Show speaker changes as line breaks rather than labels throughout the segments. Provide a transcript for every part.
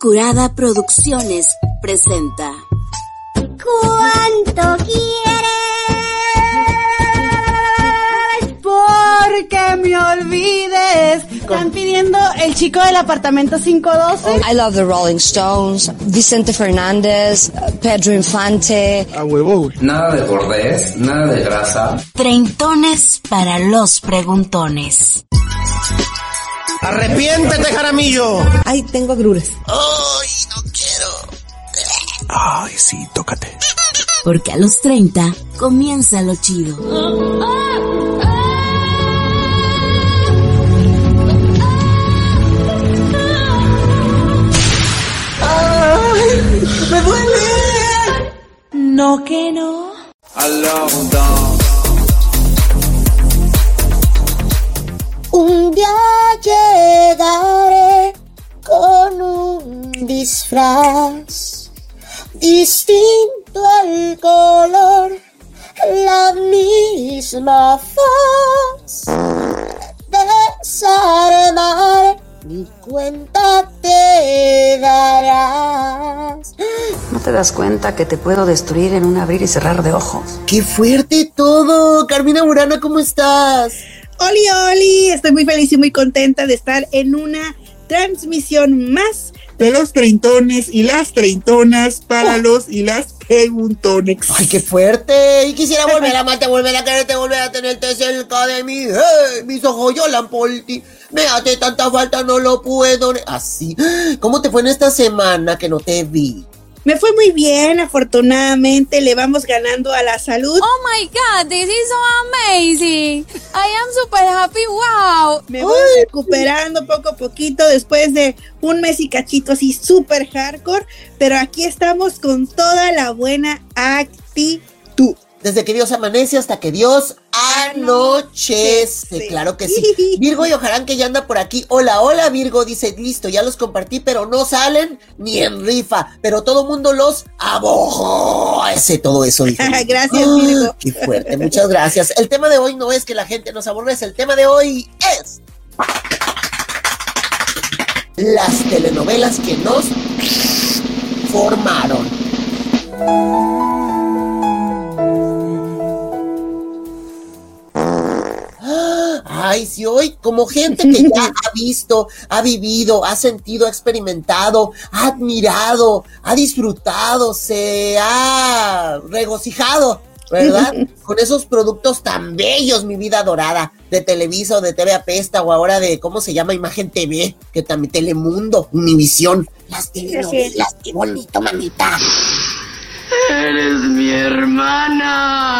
Curada Producciones presenta.
¿Cuánto quieres?
Porque me olvides. Están pidiendo el chico del apartamento 512.
I love the Rolling Stones, Vicente Fernández, Pedro Infante.
A huevo.
Nada de bordés, nada de grasa.
Treintones para los preguntones.
Arrepiéntete, Jaramillo.
Ay, tengo agruras.
Ay, no quiero. Ay, sí, tócate.
Porque a los 30 comienza lo chido.
¡Ay! ¡Me duele! No que no.
Un día disfraz distinto al color, la misma faz. Desarmar mi cuenta te darás.
¿No te das cuenta que te puedo destruir en un abrir y cerrar de ojos?
¡Qué fuerte todo! Carmina Burana, ¿cómo estás?
Oli, Oli, estoy muy feliz y muy contenta de estar en una transmisión más.
De los treintones y las treintonas para los y las preguntones.
¡Ay, qué fuerte! Y quisiera volver a amarte, volver a quererte, volver a tenerte cerca de mí. ¡Eh! Mis ojos lloran por ti. Me hace tanta falta, no lo puedo. Así. ¿Cómo te fue en esta semana que no te vi?
Me fue muy bien, afortunadamente le vamos ganando a la salud.
Oh my god, this is so amazing. I am super happy. Wow.
Me voy recuperando poco a poquito después de un mes y cachito así súper hardcore, pero aquí estamos con toda la buena actitud.
Desde que Dios amanece hasta que Dios anochece. Claro que sí. Virgo y Ojarán que ya anda por aquí. Hola, hola Virgo, dice, listo, ya los compartí, pero no salen ni en rifa. Pero todo mundo los abojo. Ese todo eso. dijo.
Gracias, Virgo.
Qué fuerte, muchas gracias. El tema de hoy no es que la gente nos aborrece, el tema de hoy es las telenovelas que nos formaron. Ay, sí, hoy como gente que ya ha visto, ha vivido, ha sentido, ha experimentado, ha admirado, ha disfrutado, se ha regocijado, ¿verdad? Con esos productos tan bellos, mi vida dorada, de Televisa o de TV Apesta o ahora de, ¿cómo se llama? Imagen TV, que también Telemundo, Univisión. Las telenovelas, qué bonito, mamita.
Eres mi hermana.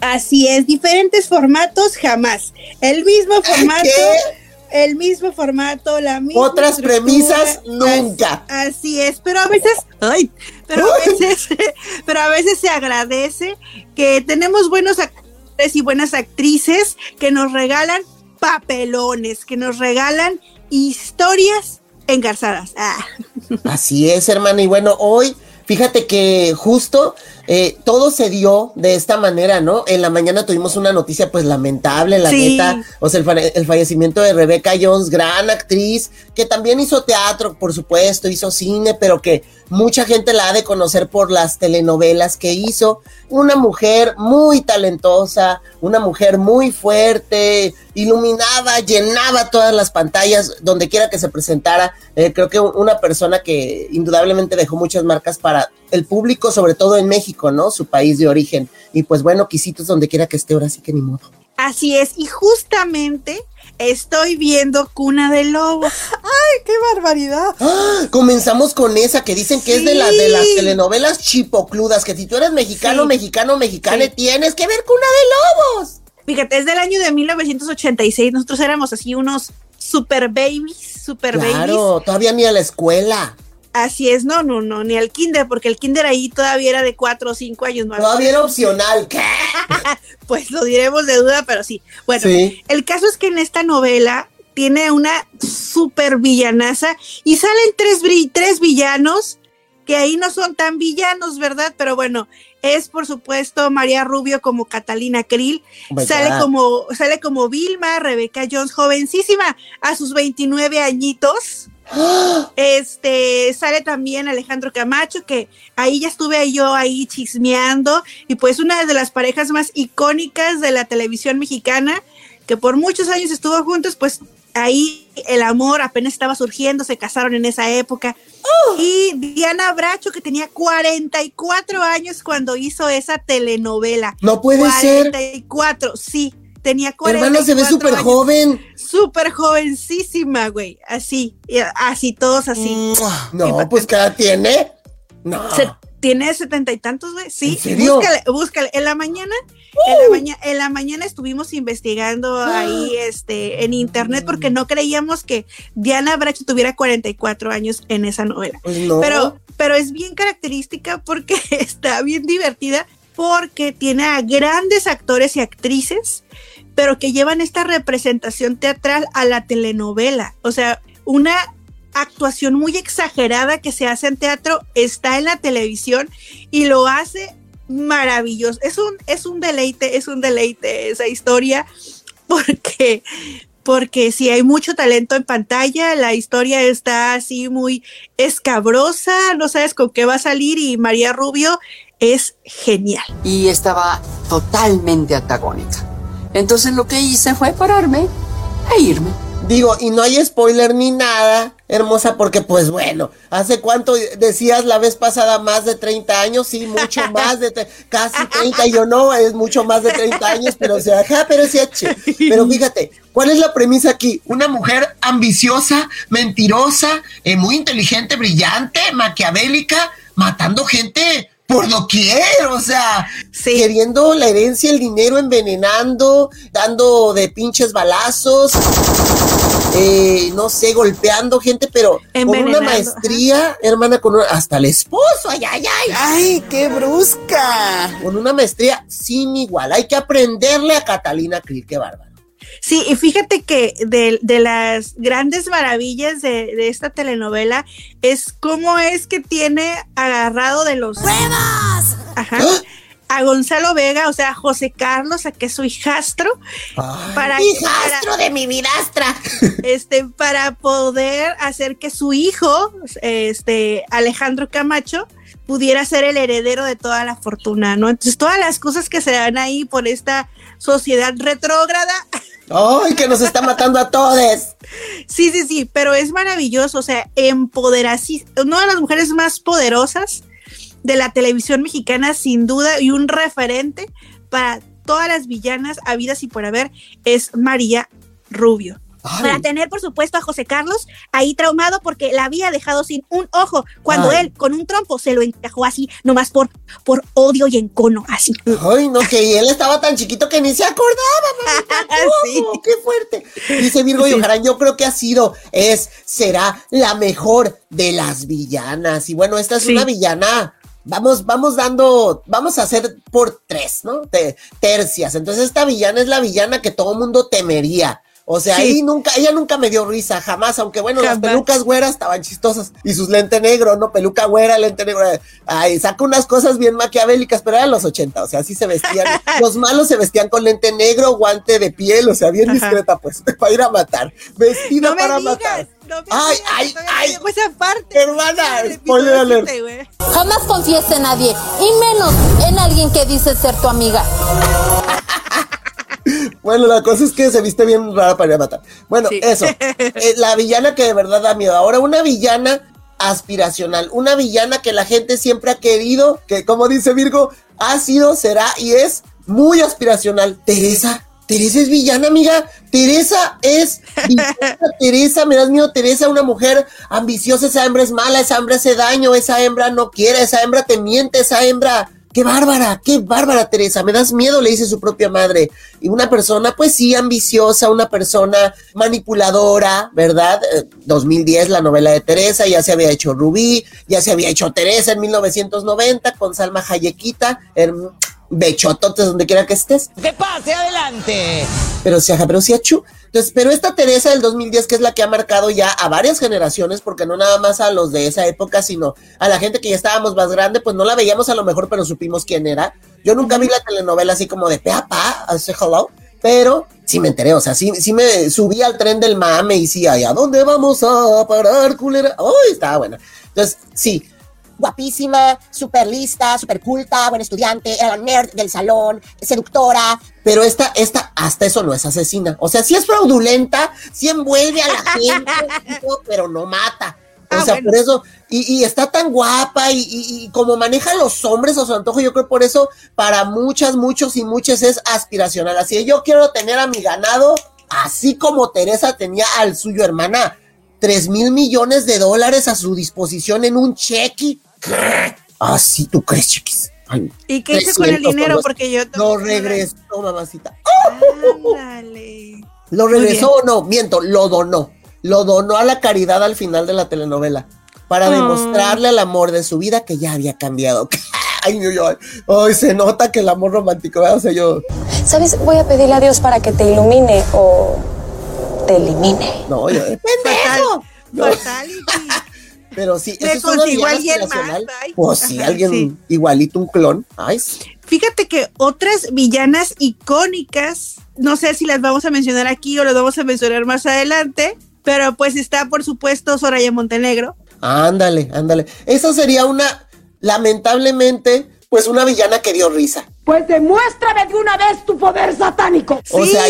Así es, diferentes formatos jamás. El mismo formato. El mismo formato, la misma.
Otras premisas, nunca.
As- Así es, pero a veces, ay, pero a veces, pero a veces se agradece que tenemos buenos actores y buenas actrices que nos regalan papelones, que nos regalan historias engarzadas. Ah.
Así es, hermano. Y bueno, hoy, fíjate que justo eh, todo se dio de esta manera, ¿no? En la mañana tuvimos una noticia, pues lamentable, la
Sí.
neta. O sea, el, fa- el fallecimiento de Rebecca Jones, gran actriz, que también hizo teatro, por supuesto, hizo cine, pero que mucha gente la ha de conocer por las telenovelas que hizo. Una mujer muy talentosa, una mujer muy fuerte, iluminaba, llenaba todas las pantallas donde quiera que se presentara. Eh, creo que una persona que indudablemente dejó muchas marcas para el público, sobre todo en México, ¿no? Su país de origen. Y pues bueno, quisitos donde quiera que esté, ahora sí que ni modo.
Así es, y justamente estoy viendo Cuna de Lobos. ¡Ay, qué barbaridad!
¡Ah! Comenzamos con esa que dicen que es de, la, de las telenovelas chipocludas, que si tú eres mexicano,
Sí.
mexicano, mexicana,
Sí.
tienes que ver Cuna de Lobos.
Fíjate, es del año de 1986. Nosotros éramos así unos super babies, super babies.
Claro, todavía ni a la escuela.
Así es, no, no, no, ni al kinder, porque el kinder ahí todavía era de cuatro o cinco años más.
Todavía era opcional. ¿Qué?
pues lo diremos de duda, pero sí. Bueno,
Sí.
el caso es que en esta novela tiene una super villanaza y salen tres, tres villanos que ahí no son tan villanos, ¿verdad? Pero bueno, es por supuesto María Rubio como Catalina Krill,
Oh
sale
God.
como sale como Vilma, Rebeca Jones, jovencísima, a sus 29 añitos. Este sale también Alejandro Camacho, que ahí ya estuve yo ahí chismeando, y pues una de las parejas más icónicas de la televisión mexicana, que por muchos años estuvo juntos, pues ahí el amor apenas estaba surgiendo, se casaron en esa época. Y Diana Bracho, que tenía 44 años cuando hizo esa telenovela.
No puede ser.
44, sí. Tenía 44
Hermana, se ve súper joven.
Súper jovencísima, güey. Así, así, todos así.
No, pues cada tiene. No.
Se- tiene setenta y tantos, güey. Sí,
¿En serio?
búscale, búscale. En la mañana, en, la maña- en la mañana estuvimos investigando ahí este, en internet porque no creíamos que Diana Bracho tuviera 44 años en esa novela.
Pues no.
Pero, pero es bien característica porque está bien divertida porque tiene a grandes actores y actrices, pero que llevan esta representación teatral a la telenovela. O sea, una actuación muy exagerada que se hace en teatro está en la televisión y lo hace maravilloso. Es un, es un deleite, es un deleite esa historia porque porque si hay mucho talento en pantalla, la historia está así muy escabrosa, no sabes con qué va a salir y María Rubio es genial.
Y estaba totalmente antagónica. Entonces lo que hice fue pararme e irme.
Digo, y no hay spoiler ni nada, hermosa, porque pues bueno, ¿hace cuánto decías la vez pasada? Más de 30 años, sí, mucho más de, casi 30, yo no, es mucho más de 30 años, pero o sea, ajá, pero sí. Pero fíjate, ¿cuál es la premisa aquí? Una mujer ambiciosa, mentirosa, eh, muy inteligente, brillante, maquiavélica, matando gente por doquier, o sea, queriendo la herencia, el dinero, envenenando, dando de pinches balazos, eh, no sé, golpeando gente, pero con una maestría, hermana, con una- hasta el esposo, ay, ay, ay.
¡Ay, qué brusca!
Con una maestría sin igual. Hay que aprenderle a Catalina Krill, qué bárbaro.
Sí, y fíjate que de, de las grandes maravillas de, de esta telenovela es cómo es que tiene agarrado de los... ¡Pruebas! Ajá. A Gonzalo Vega, o sea, a José Carlos, a que es su hijastro, para,
hijastro de mi vidastra.
este, para poder hacer que su hijo, este, Alejandro Camacho, pudiera ser el heredero de toda la fortuna, ¿no? Entonces, todas las cosas que se dan ahí por esta sociedad retrógrada.
¡Ay, que nos está matando a todos!
Sí, sí, sí, pero es maravilloso, o sea, empoderasí, una de las mujeres más poderosas de la televisión mexicana, sin duda, y un referente para todas las villanas habidas y por haber, es María Rubio. Para tener, por supuesto, a José Carlos ahí traumado porque la había dejado sin un ojo cuando
Ay.
él con un trompo se lo encajó así, nomás por, por odio y encono, así.
Ay, no, que él estaba tan chiquito que ni se acordaba. ¡Qué fuerte! Dice Virgo
Sí.
Yo creo que ha sido, es, será la mejor de las villanas. Y bueno, esta es
Sí.
una villana. Vamos, vamos dando, vamos a hacer por tres, ¿no? Te- tercias. Entonces, esta villana es la villana que todo mundo temería. O sea,
Sí.
ahí nunca, ella nunca me dio risa, jamás, aunque bueno, las pelucas güeras estaban chistosas. Y sus lentes negros, ¿no? Peluca güera, lente negro. Ay, saca unas cosas bien maquiavélicas, pero eran los 80, o sea, así se vestían. Los malos se vestían con lente negro, guante de piel, o sea, bien
Ajá.
discreta, pues, para ir a matar. Vestida
No
para
digas,
matar.
no me
Ay,
digas,
ay, ay.
esa parte.
Hermana, spoiler alert.
Jamás confíes en nadie, y menos en alguien que dice ser tu amiga.
Bueno, la cosa es que se viste bien rara para ir a matar. Bueno,
Sí.
eso. Eh, la villana que de verdad da miedo. Ahora, una villana aspiracional. Una villana que la gente siempre ha querido, que como dice Virgo, ha sido, será y es muy aspiracional. Teresa. Teresa es villana, amiga. Teresa es villana. Teresa, me das miedo. Teresa, una mujer ambiciosa. Esa hembra es mala. Esa hembra hace daño. Esa hembra no quiere. Esa hembra te miente. Esa hembra qué bárbara, qué bárbara Teresa, me das miedo, le dice su propia madre. Y una persona, pues sí, ambiciosa, una persona manipuladora, ¿verdad? Eh, 2010, la novela de Teresa, ya se había hecho Rubí, ya se había hecho Teresa en 1990 con Salma Hayekita, bechototes donde quiera que estés.
¡Que pase adelante!
Pero sí, ajá, pero sí, achú. Entonces, pero esta Teresa del 2010, que es la que ha marcado ya a varias generaciones, porque no nada más a los de esa época, sino a la gente que ya estábamos más grande, pues no la veíamos a lo mejor, pero supimos quién era. Yo nunca vi la telenovela así como de pa, pa, hace hello, pero sí me enteré, o sea, sí, sí me subí al tren del mame y sí, ¿a dónde vamos a parar, culera? ¡Uy, estaba buena! Entonces, sí,
guapísima, súper lista, súper culta, buen estudiante, era la nerd del salón, seductora.
Pero esta, esta, hasta eso no es asesina. O sea, sí es fraudulenta, sí envuelve a la gente, pero no mata. O
Ah,
sea,
bueno.
por eso, y, y está tan guapa y, y- y como maneja a los hombres a su antojo, yo creo por eso para muchas, muchos y muchas es aspiracional. Así yo quiero tener a mi ganado, así como Teresa tenía al suyo hermana, tres mil millones de dólares a su disposición en un cheque. ¿Qué? Así tú crees, chiquis. Ay,
¿Y qué hice con el
300
dinero?
los-
Porque yo
Lo regresó, mamacita.
Ándale.
¿Lo regresó o no? Miento, lo donó. Lo donó a la caridad al final de la telenovela. Para
Ah.
demostrarle al amor de su vida que ya había cambiado. Ay, ay, ay, ay, se nota que el amor romántico, ¿verdad? o sea, yo.
¿Sabes? Voy a pedirle a Dios para que te ilumine o te elimine.
No, yo. ¡Pendejo! No,
Fatality.
Pero sí,
Me
eso es una
consigo alguien más.
Pues sí,
Ajá,
alguien
sí.
igualito, un clon. Ay, sí.
Fíjate que otras villanas icónicas, no sé si las vamos a mencionar aquí o las vamos a mencionar más adelante, pero pues está por supuesto Soraya Montenegro.
Ándale, ándale. Esa sería una, lamentablemente, pues una villana que dio risa.
Pues demuéstrame de una vez tu poder satánico.
O sea,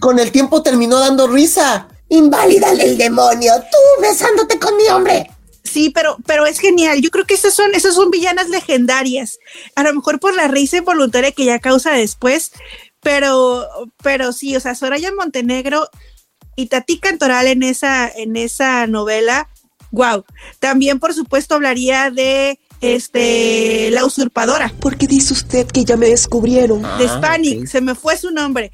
con el tiempo terminó dando risa. Inválidale el demonio, tú besándote con mi hombre.
Sí, pero, pero es genial. Yo creo que esas son, esas son villanas legendarias. A lo mejor por la risa involuntaria que ya causa después, pero, pero sí, o sea, Soraya Montenegro y Tati Cantoral en esa, en esa novela, wow. También, por supuesto, hablaría de este la usurpadora.
¿Por qué dice usted que ya me descubrieron?
De Spanik, se me fue su nombre.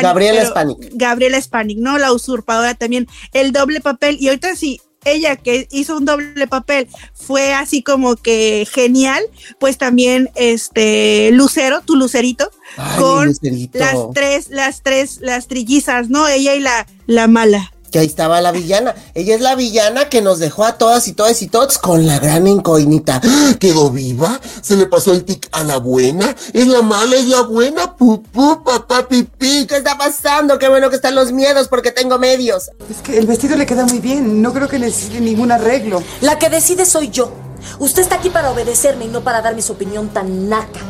Gabriela Spanik.
Gabriela Spanik, ¿no? La usurpadora también. El doble papel. Y ahorita sí, ella que hizo un doble papel fue así como que genial, pues también este Lucero, tu Lucerito,
Ay,
con
Lucerito.
las tres, las tres, las trillizas, ¿no? Ella y la, la mala.
Que ahí estaba la villana. Ella es la villana que nos dejó a todas y todas y todos con la gran incógnita.
¿Quedó viva? ¿Se le pasó el tic a la buena? ¿Es la mala? ¿Es la buena? Pupú, papá, pipí.
¿Qué está pasando? Qué bueno que están los miedos porque tengo medios.
Es que el vestido le queda muy bien. No creo que necesite ningún arreglo.
La que decide soy yo. Usted está aquí para obedecerme y no para darme su opinión tan naca,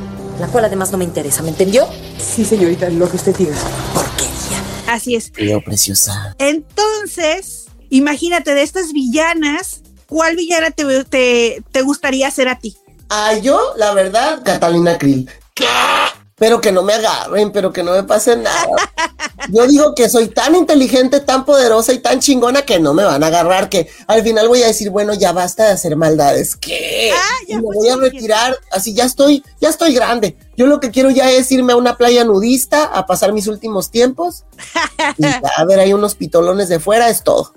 la cual además no me interesa, ¿me entendió?
Sí, señorita, lo que usted diga.
Así es.
Leo, preciosa.
Entonces, imagínate de estas villanas, ¿cuál villana te, te, te gustaría ser a ti?
Ah, yo, la verdad, Catalina Krill. Pero que no me agarren, pero que no me pase nada. Yo digo que soy tan inteligente, tan poderosa y tan chingona que no me van a agarrar, que al final voy a decir, bueno, ya basta de hacer maldades. ¿Qué? y me voy a retirar, así ya estoy, ya estoy grande. Yo lo que quiero ya es irme a una playa nudista a pasar mis últimos tiempos. Y ya, a ver, hay unos pitolones de fuera, es todo.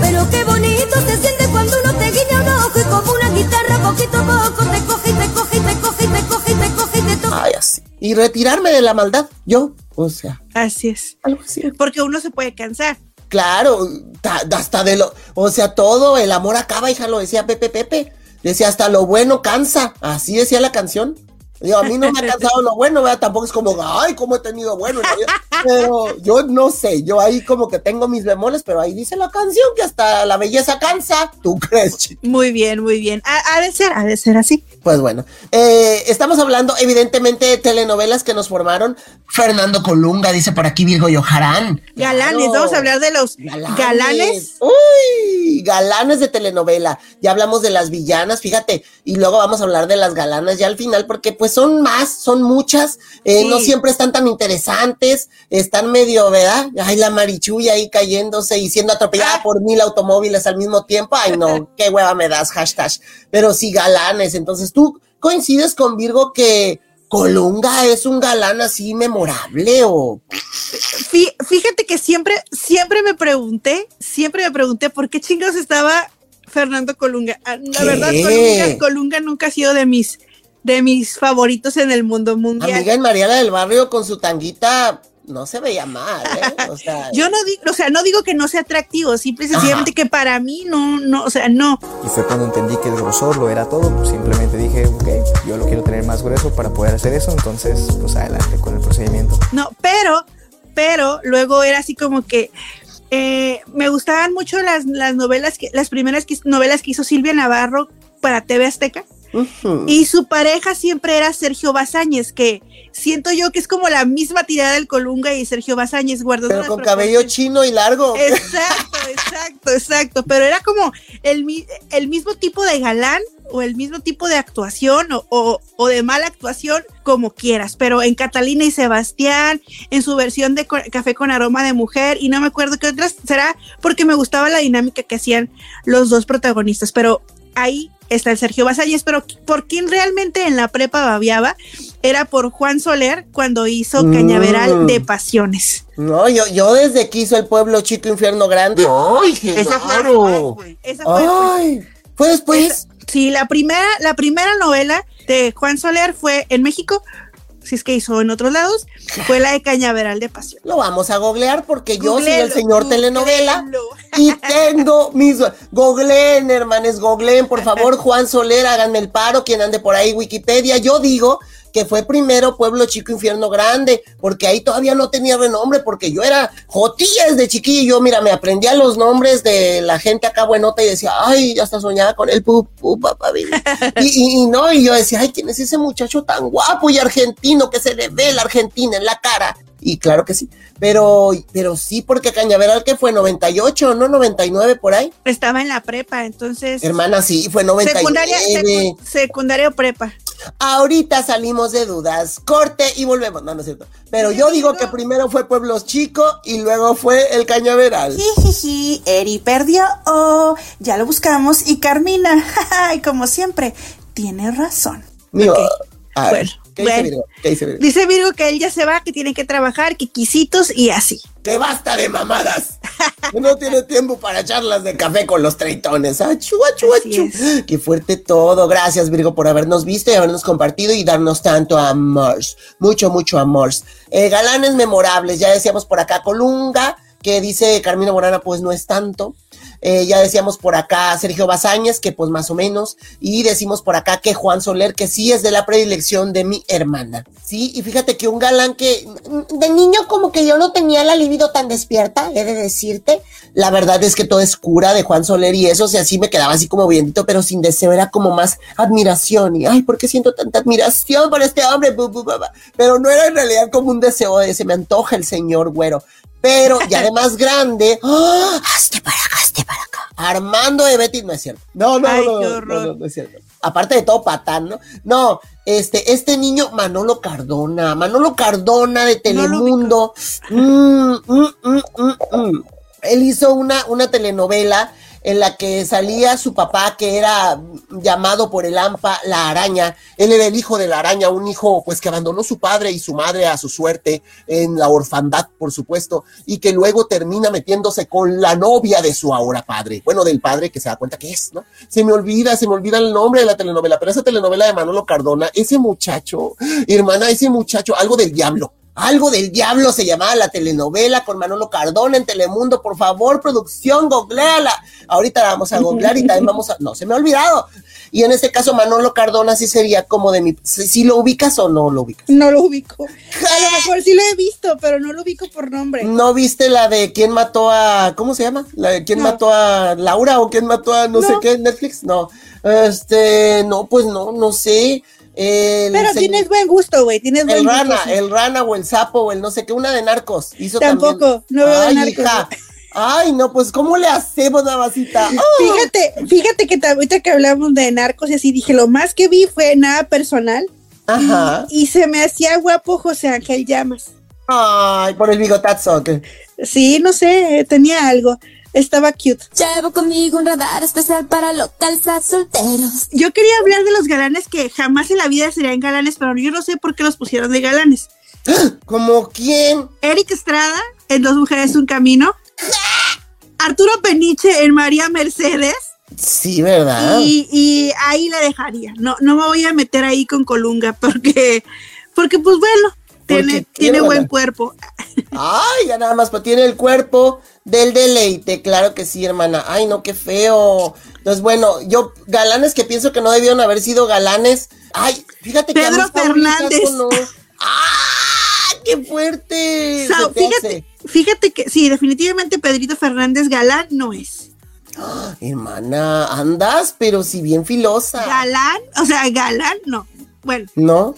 Pero qué bonito se siente cuando uno te guiña un ojo y como una guitarra poquito a poco te coge y te coge y te coge y te coge y te coge y te toca.
Ay, así. Y retirarme de la maldad, yo, o sea.
Así es. Porque uno se puede cansar.
Claro, ta- hasta de lo, o sea, todo el amor acaba, hija, lo decía Pepe Pepe. Decía, hasta lo bueno cansa. Así decía la canción. Digo, a mí no me ha cansado lo bueno, ¿verdad? Tampoco es como, ay, cómo he tenido bueno. Pero yo no sé, yo ahí como que tengo mis bemoles, pero ahí dice la canción que hasta la belleza cansa. ¿Tú crees, chico?
Muy bien, muy bien. Ha, ha de ser, ha de ser así.
Pues bueno, eh, estamos hablando evidentemente de telenovelas que nos formaron. Fernando Colunga, dice por aquí Virgo Yoharán.
Galanes,
Claro.
vamos a hablar de los galanes.
Uy, galanes de telenovela. Ya hablamos de las villanas, fíjate, y luego vamos a hablar de las galanas ya al final, porque pues son más, son muchas, eh,
Sí.
no siempre están tan interesantes, están medio, ¿verdad? Ay, la marichulla ahí cayéndose y siendo atropellada por mil automóviles al mismo tiempo. Ay, no, qué hueva me das, hashtag. Pero sí, galanes. Entonces tú, coincides con Virgo que Colunga es un galán así memorable o
Fí- Fíjate que siempre, siempre me pregunté, siempre me pregunté por qué chingados estaba Fernando Colunga. Ah, La
¿Qué?
verdad, Colunga, Colunga nunca ha sido de mis, de mis favoritos en el mundo mundial.
amiga en Mariana del Barrio con su tanguita no se veía mal, ¿eh? O sea,
Yo no digo, o sea, no digo que no sea atractivo, simple y sencillamente que para mí no, no, o sea, no.
Y fue cuando entendí que el grosor lo era todo. pues simplemente dije, ok, yo lo quiero tener más grueso para poder hacer eso. Entonces, pues adelante con el procedimiento.
No, pero, pero luego era así como que eh, me gustaban mucho las, las novelas, que, las primeras que- novelas que hizo Silvia Navarro para TV Azteca. Y su pareja siempre era Sergio Bazáñez, que siento yo que es como la misma tirada del Colunga y Sergio Bazáñez, guardando
pero con cabello chino y largo.
Exacto, exacto, exacto. Pero era como el, el mismo tipo de galán o el mismo tipo de actuación o, o- o de mala actuación, como quieras. Pero en Catalina y Sebastián, en su versión de Café con aroma de mujer, y no me acuerdo qué otras, será porque me gustaba la dinámica que hacían los dos protagonistas. Pero ahí está el Sergio Basalles, pero por quien realmente en la prepa babiaba era por Juan Soler cuando hizo
Mm.
Cañaveral de Pasiones.
No, yo, yo desde que hizo el pueblo chico infierno grande. ¡Ay,
Esa fue
claro!
Esa fue
Ay, ¿fue después?
Sí, la primera, la primera novela de Juan Soler fue en México, si es que hizo en otros lados, fue la de Cañaveral de Pasión.
Lo vamos a googlear porque yo soy
Googleelo,
el señor telenovela y tengo mis... Googleen, hermanes, googleen, por favor, Juan Soler, háganme el paro, quien ande por ahí, Wikipedia. Yo digo que fue primero Pueblo Chico Infierno Grande, porque ahí todavía no tenía renombre, porque yo era jotilla desde chiquillo, yo, mira, me aprendía los nombres de la gente acá buenota y decía, ay, ya hasta soñaba con el pu, pu, papá, baby". y, y- y no, y yo decía, ay, ¿quién es ese muchacho tan guapo y argentino que se le ve la Argentina en la cara? Y claro que sí, pero, pero sí, porque Cañaveral que fue 98, no 99 por ahí.
Estaba en la prepa, entonces.
Hermana, sí, fue 99.
Secundaria, secu- secundaria o prepa.
Ahorita salimos de dudas, corte y volvemos. No, no es cierto. Pero yo digo que primero fue Pueblos Chico y luego fue el Cañaveral.
Jijiji, Eri perdió. Oh, ya lo buscamos y Carmina, como siempre, tiene razón.
Digo, a ver,
Bueno,
¿qué dice. Virgo? ¿Qué dice Virgo?
Dice Virgo que él ya se va, que tiene que trabajar, que quisitos y así.
Que basta de mamadas. No tiene tiempo para charlas de café con los treitones. Achu, achu, achu. Qué fuerte todo. Gracias, Virgo, por habernos visto y habernos compartido y darnos tanto amor. Mucho, mucho amor. Eh, galanes memorables. Ya decíamos por acá Colunga, que dice Carmina Morana, pues no es tanto. Eh, ya decíamos por acá Sergio Bazáñez, que pues más o menos. Y decimos por acá que Juan Soler, que sí es de la predilección de mi hermana. Sí, y fíjate que un galán que
De niño como que yo no tenía la libido tan despierta, he de decirte.
La verdad es que todo es cura de Juan Soler y eso, o sea, me quedaba así como viendito, pero sin deseo, era como más admiración. Y, ay, ¿por qué siento tanta admiración por este hombre? Pero no era en realidad como un deseo de se me antoja el señor güero. Pero ya de más grande, hazte para. Armando de Betty, no es cierto. No, no,
Ay,
no, no, no, no es cierto. Aparte de todo patán, ¿no? No, este, este niño, Manolo Cardona, Manolo Cardona de Telemundo. Mm, mm, mm. Él hizo una, una telenovela en la que salía su papá, que era llamado por el AMPA la araña. Él era el hijo de la araña, un hijo pues que abandonó su padre y su madre a su suerte en la orfandad, por supuesto, y que luego termina metiéndose con la novia de su ahora padre. Bueno, del padre que se da cuenta que es, ¿no? Se me olvida, se me olvida el nombre de la telenovela, pero esa telenovela de Manolo Cardona, ese muchacho, hermana, ese muchacho, algo del diablo. Algo del diablo se llamaba la telenovela con Manolo Cardona en Telemundo. Por favor, producción, googleala. Ahorita la vamos a googlear y también vamos a. No, se me ha olvidado. Y en este caso, Manolo Cardona sí sería como de mi. Si, si lo ubicas o no lo ubicas.
No lo ubico. A lo mejor sí lo he visto, pero no lo ubico por nombre.
¿No viste la de quién mató a. ¿Cómo se llama? La de quién
No.
mató a Laura o quién mató a no, sé
No.
qué en Netflix? No. Este. No, pues no, no sé. El
Pero
se-
tienes buen gusto, güey. Tienes buen
El
gusto.
rana,
sí.
el rana o el sapo o el no sé qué, una de narcos. Hizo
Tampoco,
también.
no veo de
Ay,
narcos.
hija. Ay, no, pues, ¿cómo le hacemos, Navasita?
Fíjate, fíjate que ta- ahorita que hablamos de narcos y así dije, lo más que vi fue nada personal.
Ajá.
Y, y se me hacía guapo José Ángel Llamas.
Ay, por el bigotazo. ¿qué?
Sí, no sé, tenía algo. Estaba cute.
Llevo conmigo un radar especial para localizar solteros.
Yo quería hablar de los galanes que jamás en la vida serían galanes, pero yo no sé por qué los pusieron de galanes.
¿Como quién?
Eric Estrada en Dos Mujeres Un Camino. Arturo Peniche en María Mercedes.
Sí, ¿verdad?
Y, y ahí le dejaría. No, no me voy a meter ahí con Colunga porque, porque pues bueno, tiene,
tiene
tiene buen
buena-
cuerpo.
Ay, ya nada más, pues tiene el cuerpo del deleite, claro que sí, hermana. Ay, no, qué feo. Entonces, bueno, yo, galanes que pienso que no debieron haber sido galanes. Ay, fíjate que
Pedro Fernández.
¡Ah! ¡Qué fuerte! Te
fíjate, fíjate que sí, definitivamente Pedrito Fernández galán no es.
Hermana, andas, pero si bien filosa.
Galán, o sea, galán no. Bueno,
¿No?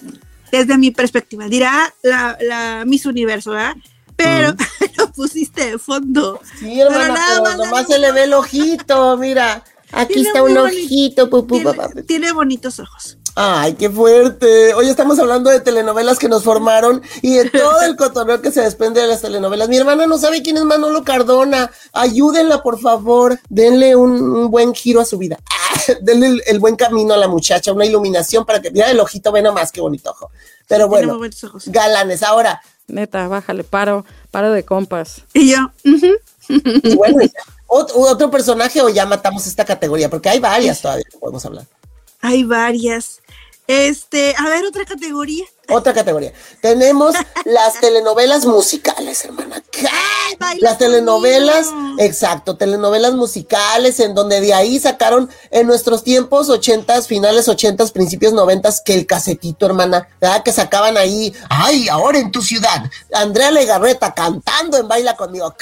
Desde mi perspectiva, dirá la, la Miss Universo, ¿verdad? Pero lo pusiste de fondo.
Sí, hermana,
Pero nada
pero
más,
nomás se le ve el ojito, mira. Aquí
Tiene
está un ojito, pu, pu,
Tiene,
pa, pa.
tiene bonitos ojos.
Ay, qué fuerte. Hoy estamos hablando de telenovelas que nos formaron y de todo el cotorreo que se desprende de las telenovelas. Mi hermana no sabe quién es Manolo Cardona. Ayúdenla, por favor. Denle un, un buen giro a su vida. Denle el, el buen camino a la muchacha, una iluminación para que mira el ojito, ve nomás qué bonito ojo. Pero bueno, galanes. Ahora,
Neta, bájale, paro, paro de compas.
Y yo,
y bueno, ot- otro personaje o ya matamos esta categoría, porque hay varias todavía que podemos hablar.
hay varias. Este, a ver, otra categoría.
Otra categoría. Tenemos las telenovelas musicales, hermana. ¿Qué? Las telenovelas, exacto, telenovelas musicales, en donde de ahí sacaron en nuestros tiempos, ochentas, finales ochentas, principios noventas, que el casetito, hermana, ¿verdad? Que sacaban ahí, ay, ahora en tu ciudad, Andrea Legarreta cantando en Baila conmigo.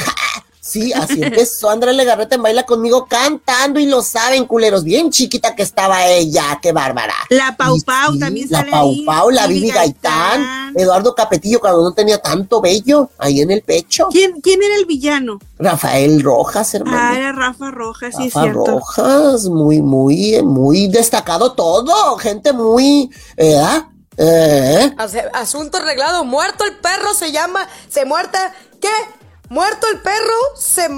Sí, así empezó Andrea Legarreta en Baila conmigo cantando y lo saben, culeros, bien chiquita que estaba ella, qué bárbara.
La Pau
Y
Pau
sí,
también
La
sale
Pau
ahí,
Pau, la
Vivi
Gaitán, Eduardo Capetillo cuando no tenía tanto vello ahí en el pecho.
¿Quién, quién era el villano?
Rafael Rojas, hermano.
Ah, era Rafa Rojas, sí, es
Rafa
cierto.
Rojas, muy, muy, muy destacado todo, gente muy, ¿verdad? Eh,
Ace- Asunto arreglado. Muerto el perro se llama. Se muerta. ¿Qué? Muerto el perro se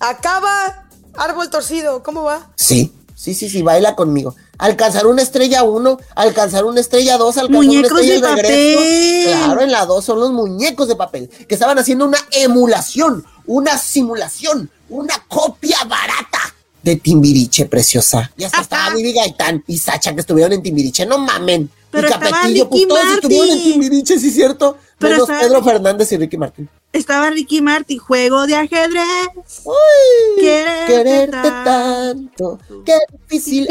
acaba. Árbol torcido. ¿Cómo va?
sí, sí, sí, sí, baila conmigo. Alcanzar una estrella uno, alcanzar una estrella dos, alcanzar
Muñecos
una estrella
de
regreso.
papel.
Claro, en la dos son los muñecos de papel, que estaban haciendo una emulación, una simulación, una copia barata de Timbiriche, preciosa. Y hasta estaba Vivi Gaitán y Sacha que estuvieron en Timbiriche, no mamen.
Pero
y
estaba
Capetillo, pues
Ricky
todos estuvieron en. Timbiriche, sí, cierto.
Pero
Menos
estaba-
Pedro Fernández y Ricky Martin.
Estaba Ricky Martin, juego de ajedrez.
Uy,
Quererte
quererte tanto, qué difícil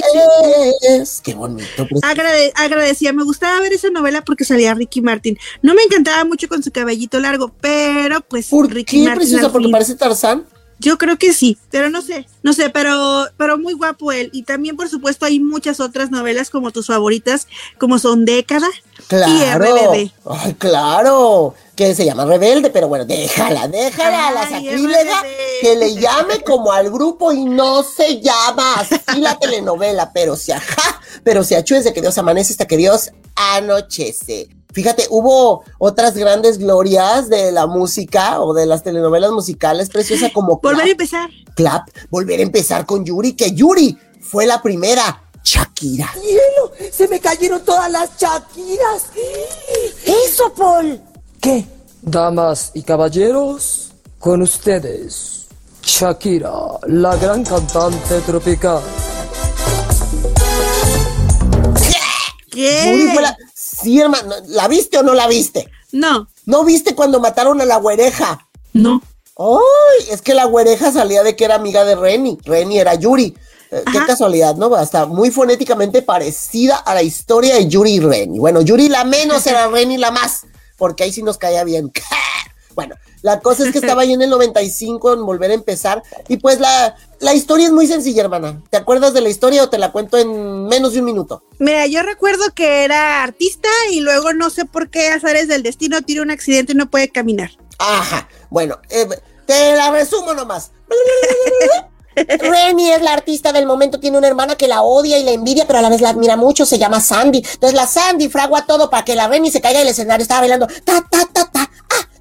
es. Qué bonito. precioso.
Agrade- agradecía, me gustaba ver esa novela porque salía Ricky Martin. No me encantaba mucho con su cabellito largo, pero pues Ricky
¿Qué
Martin.
preciosa? Porque parece Tarzán.
Yo creo que sí, pero no sé, no sé, pero, pero muy guapo él. Y también, por supuesto, hay muchas otras novelas como tus favoritas, como son Década y
Claro.
RBD.
Ay, claro. Que se llama Rebelde, pero bueno, déjala, déjala a la sacrílega que le llame como al grupo y no se llama así la telenovela, pero si ajá, pero si achú desde que Dios amanece hasta que Dios anochece. Fíjate, hubo otras grandes glorias de la música o de las telenovelas musicales, preciosa como
Volver a empezar.
Clap, volver a empezar con Yuri, que Yuri fue la primera, Shakira.
¡Hielo! ¡Se me cayeron todas las chaquiras!
¡Eso, Paul!
¿Qué?
Damas y caballeros, con ustedes, Shakira, la gran cantante tropical.
¿Qué?
Yuri fue la... Sí, hermano, ¿la viste o no la viste?
No.
¿No viste cuando mataron a la güereja?
No.
¡Ay! Es que la güereja salía de que era amiga de Reni. Reni era Yuri. Eh, Qué casualidad, ¿no? Hasta muy fonéticamente parecida a la historia de Yuri y Reni. Bueno, Yuri la menos era Reni la más, porque ahí sí nos caía bien. Bueno, la cosa es que estaba ahí en el 95 en volver a empezar. Y pues la, la historia es muy sencilla, hermana. ¿Te acuerdas de la historia o te la cuento en menos de un minuto?
Mira, yo recuerdo que era artista y luego no sé por qué azares del destino tiene un accidente y no puede caminar.
Ajá. Bueno, eh, te la resumo nomás.
Reni es la artista del momento, tiene una hermana que la odia y la envidia, pero a la vez la admira mucho, se llama Sandy. Entonces la Sandy fragua todo para que la Reni se caiga del escenario, estaba bailando ta ta ta ta,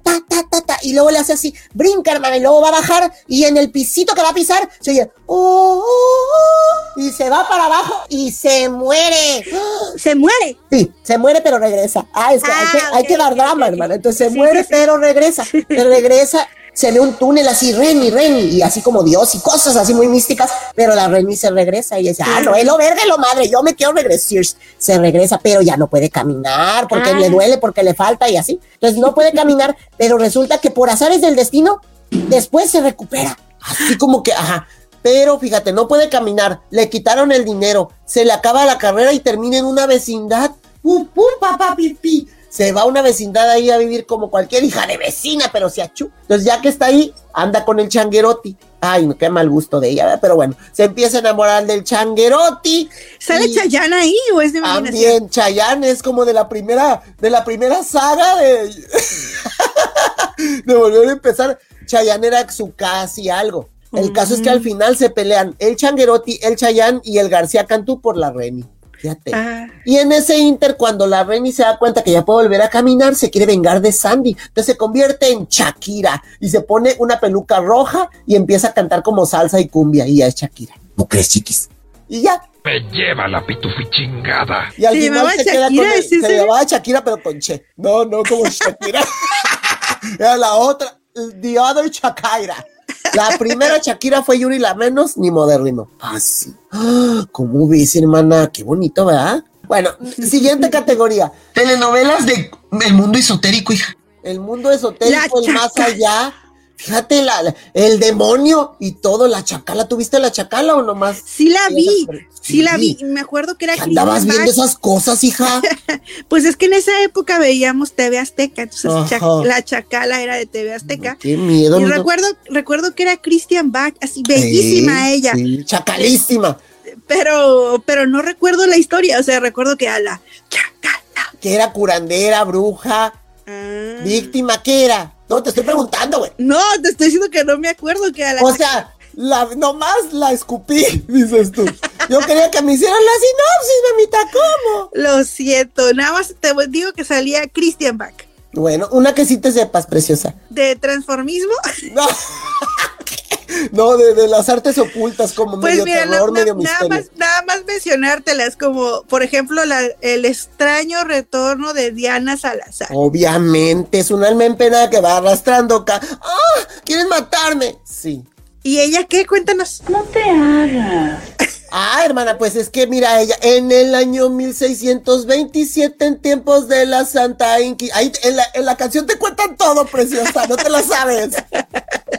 ta
ta, ta, ta, y luego le hace así, brinca, hermana, y luego va a bajar, y en el pisito que va a pisar, se oye, oh, oh, oh, y se va para abajo y se muere.
¿Se muere?
Sí, se muere pero regresa. Ah, es que, hay, que
Ah,
hay que dar drama,
ok.
hermana. Entonces se
Sí,
muere
sí, sí.
pero regresa. Regresa, se ve un túnel así, Reni, Reni, y así como Dios y cosas así muy místicas, pero la Reni se regresa y dice, ah, no, es lo verde, lo madre, yo me quiero regresar. Se regresa, pero ya no puede caminar porque le duele, porque le falta y así. Entonces no puede caminar, pero resulta que por azares del destino, después se recupera. Así como que, ajá. Pero fíjate, no puede caminar, le quitaron el dinero, se le acaba la carrera y termina en una vecindad. ¡Pum, pum, papá, pipí! Se va a una vecindad ahí a vivir como cualquier hija de vecina, pero se achú. Entonces, ya que está ahí, anda con el changueroti. Ay, qué mal gusto de ella, ¿verdad? pero bueno, se empieza a enamorar del changueroti.
¿Sale Chayanne ahí o es de?
También Chayanne es como de la primera, de la primera saga de, de volver a empezar. Chayanne era su casi algo. El caso es que al final se pelean el Changuerotti, el Chayanne y el García Cantú por la Reni. Fíjate.
Ah.
Y en ese inter, cuando la Reni se da cuenta que ya puede volver a caminar, se quiere vengar de Sandy. Entonces se convierte en Shakira y se pone una peluca roja y empieza a cantar como salsa y cumbia. Y ya es Shakira. ¿No crees, chiquis? Y ya.
Me lleva la pitufi chingada.
Y al
¿Se
final se queda con
Shakira?
el-
¿Es en
se llamaba Shakira, pero con Che. No, no como Shakira. Era la otra. The other Shakira. La primera Shakira fue Yuri la menos ni modernino. Ah, sí. Ah, ¿Cómo ves, hermana? Qué bonito, ¿verdad? Bueno, siguiente categoría. Telenovelas de el mundo esotérico, hija. El mundo esotérico,
La
el más allá. Fíjate, la, el demonio y todo, la chacala. ¿Tuviste la chacala o nomás?
Sí la vi,
Sí.
sí la vi. Me acuerdo que era
¿Andabas viendo esas cosas, hija?
Pues es que en esa época veíamos TV Azteca, entonces la Chacala era de TV Azteca.
Qué miedo.
Y
¿no?
recuerdo, recuerdo que era Christian Bach, así bellísima
Sí,
ella,
sí, chacalísima.
pero, pero no recuerdo la historia, o sea, recuerdo que era la
Que era curandera, bruja,
Ah.
víctima, ¿qué era? No, te estoy preguntando, güey.
No, te estoy diciendo que no me acuerdo que era la
O sea, la, nomás la escupí, dices tú. Yo quería que me hicieran la sinopsis, mamita, ¿cómo?
Lo siento, nada más te digo que salía Christian Bach.
Bueno, una que sí te sepas, preciosa.
De transformismo.
No, no de, de las artes ocultas, como
Pues
medio
mira,
terror,
na-
medio
na- nada, más, nada más mencionártelas, como por ejemplo la- el extraño retorno de Diana Salazar.
Obviamente, es un alma en pena que va arrastrando acá. ¡Ah! ¿Quieren matarme? Sí.
¿Y ella qué? Cuéntanos.
No te hagas. Ah, hermana, pues es que mira, ella en el año 1627, en tiempos de la Santa Inquisición, ahí en la, en la canción te cuentan todo, preciosa, no te la sabes.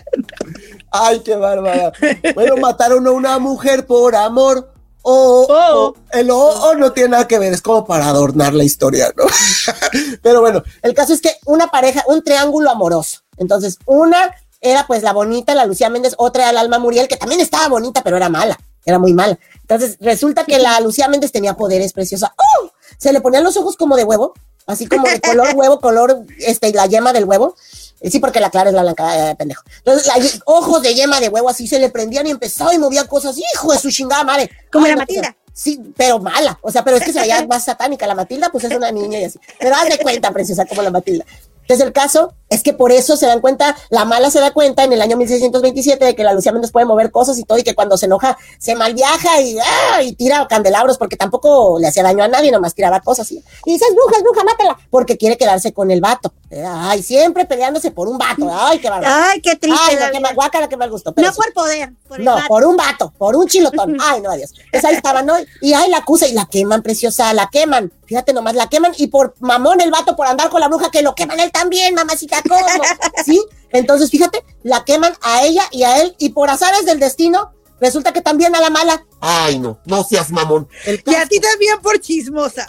Ay, qué bárbara. Bueno, mataron a una mujer por amor. O o- el o, no tiene nada que ver, es como para adornar la historia, ¿no? Pero bueno, el caso es que una pareja, un triángulo amoroso. Entonces, una era pues la bonita, la Lucía Méndez, otra era la Alma Muriel, que también estaba bonita, pero era mala, era muy mala. Entonces, resulta que la Lucía Méndez tenía poderes preciosa. ¡Oh! Se le ponían los ojos como de huevo, así como de color huevo, color, este, la yema del huevo. Sí, porque la clara es la blanca, eh, pendejo. Entonces, la ojos de yema de huevo así se le prendían y empezaba y movía cosas. Hijo de su chingada madre.
Como
Ay,
la
no,
Matilda.
Sí, pero mala. O sea, pero es que se veía más satánica. La Matilda, pues es una niña y así. Pero haz de cuenta, preciosa, como la Matilda. Entonces, el caso es que por eso se dan cuenta, la mala se da cuenta en el año 1627 de que la Lucía Méndez puede mover cosas y todo, y que cuando se enoja se malviaja y, ¡ah! y tira candelabros, porque tampoco le hacía daño a nadie, nomás tiraba cosas. Y, y dice, es bruja, es bruja, mátala, porque quiere quedarse con el vato. Ay, siempre peleándose por un vato. Ay, qué bárbaro.
Ay, qué triste,
Ay, no, qué mal, guácala, qué mal gusto. pero
No
sí.
por poder, por el
No,
vato.
por un vato, por un chilotón. Ay, no, adiós. Pues ahí estaban, ¿no? Y ahí la acusa y la queman, preciosa, la queman. Fíjate nomás, la queman y por mamón el vato por andar con la bruja que lo queman él también, mamacita, ¿cómo? ¿Sí? Entonces, fíjate, la queman a ella y a él y por azares del destino, resulta que también a la mala.
Ay, no, no seas mamón.
El
Y a ti también por chismosa.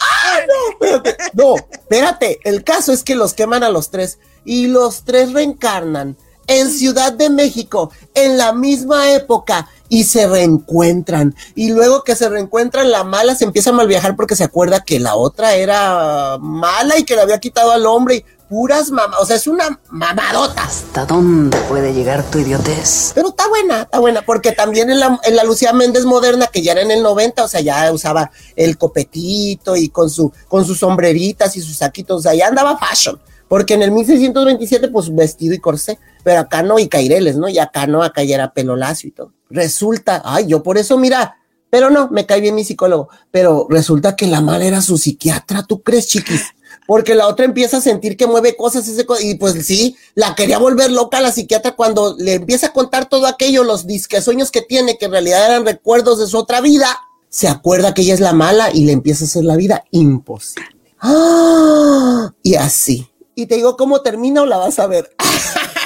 Espérate, no, espérate. El caso es que los queman a los tres y los tres reencarnan en Ciudad de México en la misma época y se reencuentran. Y luego que se reencuentran, la mala se empieza a malviajar porque se acuerda que la otra era mala y que le había quitado al hombre y puras mamás. O sea, es una mamadota.
¿Hasta dónde puede llegar tu idiotez?
Pero está buena, está buena, porque también en la, en la Lucía Méndez moderna, que ya era en el 90, o sea, ya usaba el copetito y con su con sus sombreritas y sus saquitos, o sea, ya andaba fashion, Porque en el 1627, pues vestido y corsé, pero acá no, y caireles, ¿no? Y acá no, acá ya era pelo lacio y todo. Resulta, ay, yo por eso, mira, pero no, me cae bien mi psicólogo, pero resulta que la mala era su psiquiatra, ¿tú crees, chiquis? Porque la otra empieza a sentir que mueve cosas ese co- y pues sí, la quería volver loca la psiquiatra cuando le empieza a contar todo aquello, los disque sueños que tiene, que en realidad eran recuerdos de su otra vida, se acuerda que ella es la mala y le empieza a hacer la vida imposible. ¡Ah! Y así. Y te digo cómo termina o la vas a ver.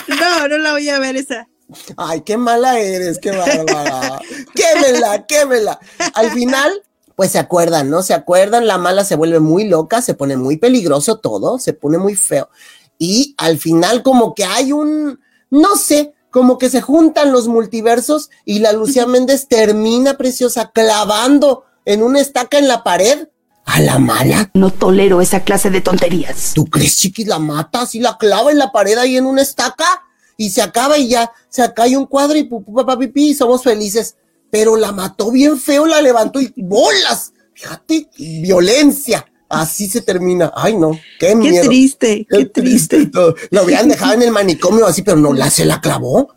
No, no la voy a ver esa.
Ay, qué mala eres, qué bárbara. quémela, quémela. Al final, pues se acuerdan, ¿no? Se acuerdan, la mala se vuelve muy loca, se pone muy peligroso todo, se pone muy feo. Y al final como que hay un, no sé, como que se juntan los multiversos y la Lucía Méndez termina, preciosa, clavando en una estaca en la pared a la mala.
No tolero esa clase de tonterías.
¿Tú crees, chiquis, la mata así, la clava en la pared ahí en una estaca? Y se acaba y ya, se cae un cuadro y y somos felices. Pero la mató bien feo, la levantó y bolas. Fíjate, violencia. Así se termina. Ay, no, qué,
Qué
miedo.
triste, qué
triste. y. Lo habían dejado en el manicomio así, pero no, la se la clavó.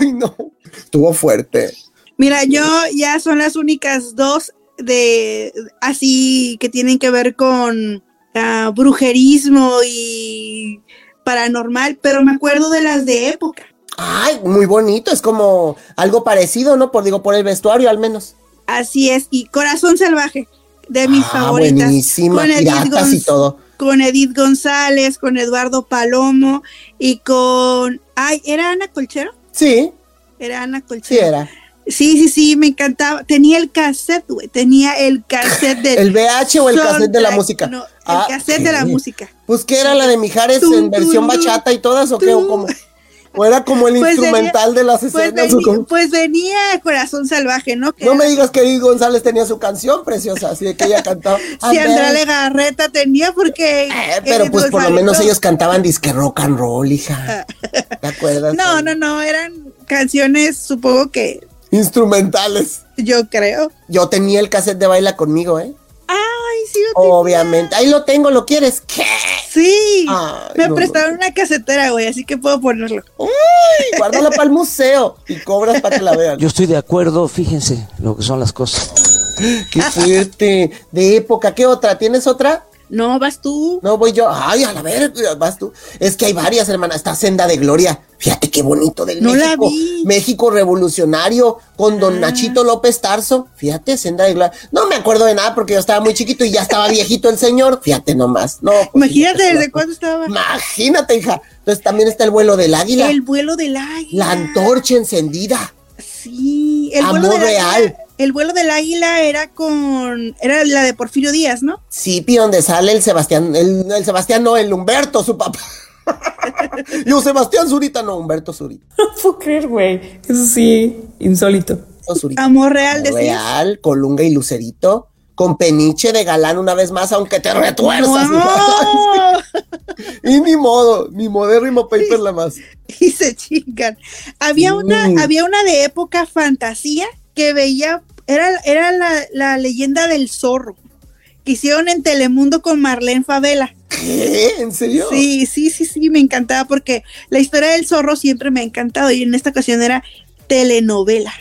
Ay, no. Estuvo fuerte.
Mira, yo ya son las únicas dos de así que tienen que ver con ah, brujerismo y paranormal, pero me acuerdo de las de época.
Ay, muy bonito. Es como algo parecido, ¿no? Por digo, por el vestuario al menos.
Así es, y Corazón Salvaje, de mis
Ah,
favoritas.
buenísima,
Edith
piratas y todo.
Con Edith González, con Eduardo Palomo y con... Ay, ¿era Ana Colchero?
Sí,
Era Ana Colchero.
sí era.
Sí, sí, sí, me encantaba. Tenía el cassette, güey. Tenía el cassette del.
¿El VH o el cassette de la música?
No, el
Ah,
cassette de la música.
Pues que era la de Mijares
Tum,
en versión
tum,
bachata y todas, o qué, o cómo. O era como el
Pues
instrumental
venía-
de las
Pues,
escenas.
pues venía Corazón Salvaje, ¿no? Que
No
era-
me digas que Edith González tenía su canción preciosa, así de que ella cantaba.
Si Andrea Legarreta tenía, porque.
Eh, pero
Edith
pues por lo menos
no.
ellos cantaban disque rock and roll, hija. ¿Te acuerdas?
No, no, no, eran canciones, supongo que
Instrumentales.
yo creo.
Yo tenía el cassette de Baila conmigo, ¿eh?
Ay, sí, lo tenía.
Obviamente. Ahí lo tengo, ¿lo quieres? ¿Qué?
Sí,
Ay,
me
no,
prestaron una casetera, güey, así que puedo ponerlo.
Uy, guárdala para el museo y cobras para que la vean.
Yo estoy de acuerdo, fíjense lo que son las cosas.
Qué fuerte. De época, ¿qué otra? ¿Tienes otra?
No, vas tú.
No, voy yo. Ay, a la ver, vas tú. Es que hay varias, hermana. Está Senda de Gloria. Fíjate qué bonito del
No la
México.
vi.
México revolucionario con don
Ah.
Nachito López Tarso. Fíjate, Senda de Gloria. No me acuerdo de nada porque yo estaba muy chiquito y ya estaba viejito el señor. Fíjate nomás. No, pues,
Imagínate desde cuándo estaba.
Imagínate, hija. Entonces también está el vuelo del águila.
El vuelo del águila.
La antorcha encendida.
Sí, el
Amor
vuelo del
real.
águila. El vuelo del águila era con. Era la de Porfirio Díaz, ¿no?
Sí, pi, donde sale el Sebastián, el, el Sebastián no, el Humberto, su papá. Yo, Sebastián Zurita, no, Humberto Zurita.
No puedo creer, güey. Eso sí, insólito.
Zurita.
Amor real, decías.
Real, Colunga y Lucerito, con peniche de galán una vez más, aunque te retuerzas.
No.
y ni modo, ni modérrimo paper la más.
y se chingan. Había una, había una de época fantasía que veía, era, era la, la leyenda del zorro, que hicieron en Telemundo con Marlene Favela.
¿Qué? ¿En serio?
Sí, sí, sí, sí, me encantaba porque la historia del zorro siempre me ha encantado y en esta ocasión era telenovela.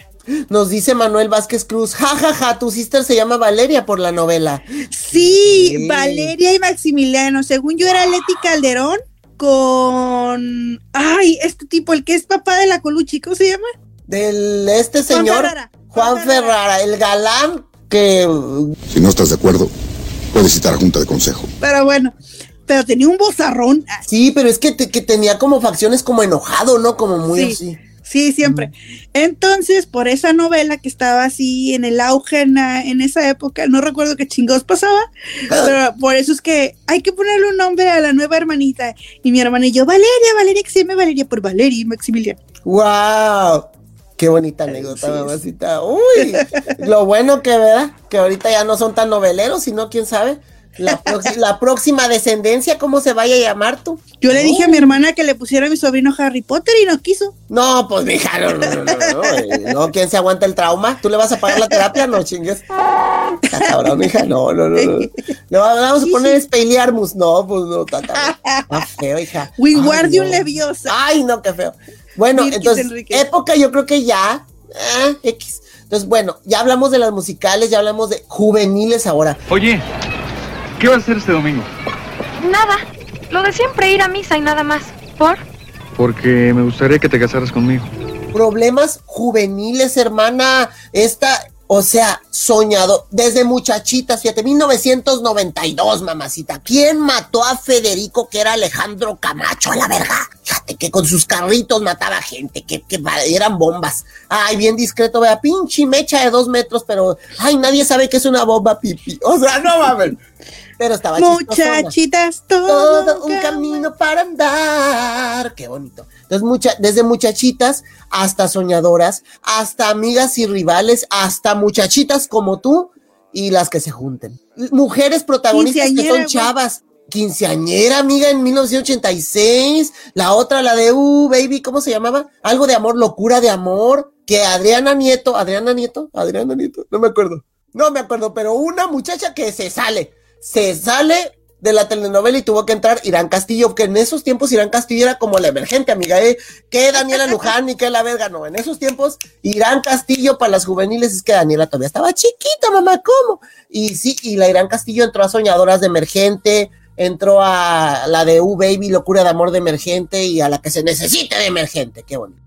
Nos dice Manuel Vázquez Cruz, jajaja, ja, ja, tu sister se llama Valeria por la novela.
Sí,
Sí.
Valeria y Maximiliano. Según yo era Leti Calderón con, ay, este tipo, el que es papá de la Colucci, ¿cómo se llama?
Del este
Juan
señor,
Ferrara.
Juan Ferrara, el galán que
Si no estás de acuerdo, puedes citar a junta de consejo.
Pero bueno, pero tenía un bozarrón. Ah,
Sí, pero es que, te- que tenía como facciones como enojado, ¿no? Como muy
Sí.
así.
Sí, siempre. Entonces, por esa novela que estaba así en el auge en, esa época, no recuerdo qué chingos pasaba, pero por eso es que hay que ponerle un nombre a la nueva hermanita. Y mi hermana y yo, Valeria, Valeria, que se llame Valeria por Valeria y Maximiliano.
¡Wow! Qué bonita anécdota, mamacita. Uy, lo bueno que, ¿verdad? Que ahorita ya no son tan noveleros, sino quién sabe. La, próxima descendencia, ¿cómo se vaya a llamar tú?
Yo le dije a mi hermana que le pusiera a mi sobrino Harry Potter y no quiso.
No, pues mija, no, no, no, no, no, eh, no, ¿quién se aguanta el trauma? ¿Tú le vas a pagar la terapia? No chingues. Está cabrón, hija, no, no, no. no. Le vamos a poner Spelearmus. No, pues no, está feo, hija.
Wingardium. Leviosa.
Ay, no, qué feo. Bueno, entonces,
Enrique.
época yo creo que ya. ah, X. Entonces, bueno, ya hablamos de las musicales, ya hablamos de juveniles ahora.
Oye, ¿qué vas a hacer este domingo?
Nada. Lo de siempre ir a misa y nada más. ¿Por?
Porque me gustaría que te casaras conmigo.
Problemas juveniles, hermana. Esta, o sea, soñado desde muchachitas, fíjate, 1992, mamacita. ¿Quién mató a Federico, que era Alejandro Camacho, a la verga? Fíjate que con sus carritos mataba gente, que, que eran bombas. Ay, bien discreto, vea, pinche mecha de dos metros, pero, ay, nadie sabe que es una bomba pipi. O sea, no mames. Pero estaba.
Muchachitas, todo,
todo un camino para andar. Qué bonito. Entonces, mucha, desde muchachitas hasta soñadoras, hasta amigas y rivales, hasta muchachitas como tú y las que se junten. Mujeres protagonistas que son chavas. Quinceañera, amiga, en 1986. La otra, la de Uh, baby, ¿cómo se llamaba? Algo de amor, locura de amor. Que Adriana Nieto, Adriana Nieto, Adriana Nieto, no me acuerdo. No me acuerdo, pero una muchacha que se sale, se sale de la telenovela y tuvo que entrar Irán Castillo, que en esos tiempos Irán Castillo era como la emergente, amiga, ¿eh? Que Daniela Luján ni que la verga, no. En esos tiempos, Irán Castillo para las juveniles es que Daniela todavía estaba chiquita, mamá, ¿cómo? Y sí, y la Irán Castillo entró a Soñadoras de Emergente, entró a la de U Baby, Locura de Amor de Emergente y a la que se necesite de Emergente, qué bonito.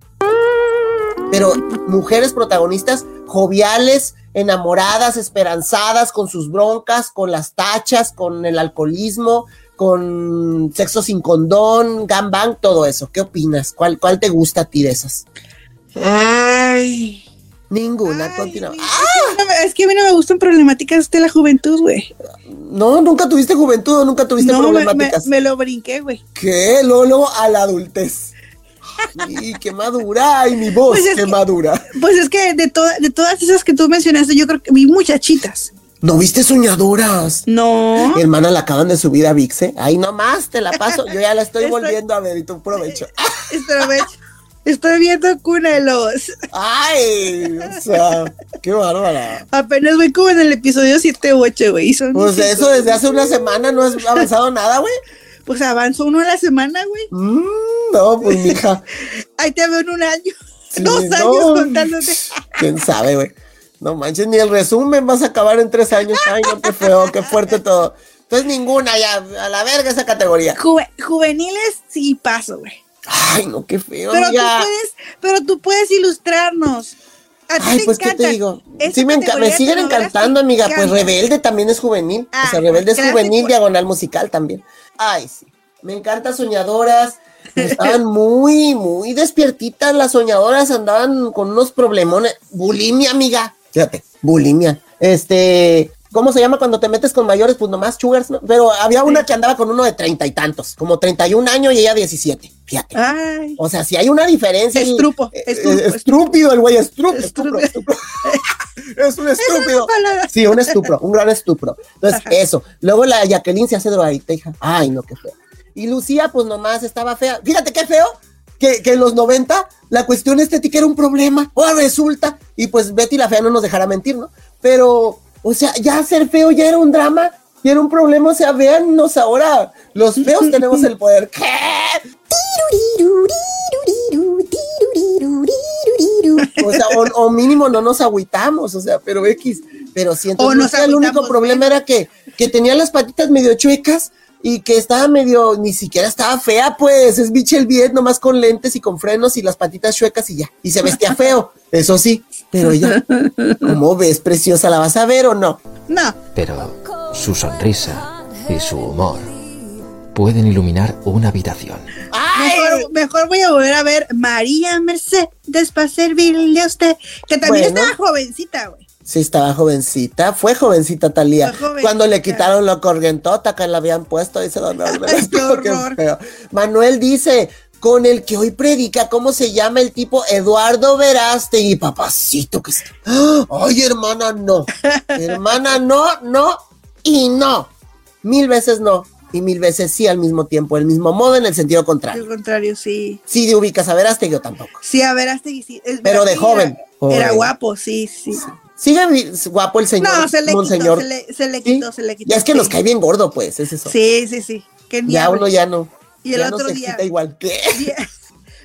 Pero mujeres protagonistas joviales, enamoradas, esperanzadas, con sus broncas, con las tachas, con el alcoholismo, con sexo sin condón, gangbang, todo eso. ¿Qué opinas? ¿Cuál, cuál te gusta a ti de esas?
Ay.
Ninguna, continúa.
Es que a mí no me gustan problemáticas de la juventud, güey.
No, nunca tuviste juventud nunca tuviste
No, me, me,
problemáticas.
me lo brinqué, güey.
¿Qué? Luego, luego a la adultez. Y qué madura, ay, mi voz,
Pues es
qué
que-
madura.
Pues es que de, toda- de todas esas que tú mencionaste, yo creo que vi muchachitas.
¿No viste soñadoras?
No.
Hermana, la acaban de subir a Vixe. Ahí nomás te la paso. Yo ya la estoy
Estoy-
volviendo a ver y tú provecho.
Estoy, estoy viendo Cuna de Lobos.
Ay, o sea, qué bárbara.
Apenas voy como en el episodio 7 u 8, güey. y
Pues eso desde hace una semana no has avanzado nada, güey.
Pues avanzó uno a la semana, güey.
Mm, no, pues mija.
Ahí te veo en un año.
Sí,
Dos
no.
años contándote.
¿Quién sabe, güey? No manches, ni el resumen vas a acabar en tres años. Ay, no, qué feo, qué fuerte todo. Entonces ninguna, ya, a la verga esa categoría.
Juve- juveniles sí paso, güey.
Ay, no, qué feo,
Pero tú puedes, pero tú puedes ilustrarnos. A ti
Ay,
te
pues, ¿qué te digo? Sí, me, me siguen encantando, amiga. Pues. Rebelde también es juvenil. o sea,
Ah,
Rebelde es
gracias
juvenil, diagonal musical también. Ay, sí. Me encanta Soñadoras. Estaban muy, muy despiertitas las soñadoras. Andaban con unos problemones. Bulimia, amiga. Fíjate, bulimia. Este. ¿Cómo se llama cuando te metes con mayores? Pues nomás sugars, ¿no? Pero había una que andaba con uno de treinta y tantos, como 31 años y ella 17. Fíjate.
Ay,
O sea, si hay una diferencia.
Estrupo,
eh,
estrupo,
eh, estúpido el güey, estúpido. es un estúpido. Sí, un estupro, un gran estupro. Entonces, eso. Luego la Jacqueline se hace drogadicta, hija. Ay, no, qué feo. Y Lucía, pues nomás estaba fea. Fíjate qué feo. Que, que en los 90 la cuestión estética era un problema. Ahora resulta. Y pues Betty la fea no nos dejará mentir, ¿no? Pero, o sea, ya ser feo ya era un drama. Y era un problema. O sea, véannos ahora. Los feos tenemos el poder. ¿Qué? O sea, o, o mínimo no nos agüitamos, o sea, pero X. Pero siento que el único problema era que, que tenía las patitas medio chuecas y que estaba medio, ni siquiera estaba fea, pues. Es Michelle Viet, nomás con lentes y con frenos y las patitas chuecas y ya. Y se vestía feo, eso sí. Pero ya, ¿cómo ves, preciosa? ¿La vas a ver o no?
No.
Pero su sonrisa y su humor pueden iluminar una habitación.
Mejor, mejor voy a volver a ver María Mercedes para servirle a usted. Que también
Bueno.
estaba jovencita, güey.
Sí, estaba jovencita, fue jovencita Talía.
Jovencita.
Cuando le quitaron la corrientota que le habían puesto, dice Don Manuel dice, con el que hoy predica, ¿cómo se llama el tipo? Eduardo Verástegui, papacito que está. ¡Ah! Ay, hermana, no. hermana, no, no y no. Mil veces no y mil veces sí al mismo tiempo, el mismo modo en el sentido contrario.
Contrario, sí.
Sí te ubicas a Verástegui o tampoco.
Sí, a ver, hasta sí. es-
Pero de joven.
Era, guapo, sí, sí.
Sigue guapo el señor.
No, se le
monseñor.
quitó, se le, se le quitó, se le quitó.
Ya es que nos cae bien gordo, pues, es eso.
Sí, sí, sí. Ni
ya uno ya no.
Y el
ya no
otro
se
día-
igual. ¿Qué?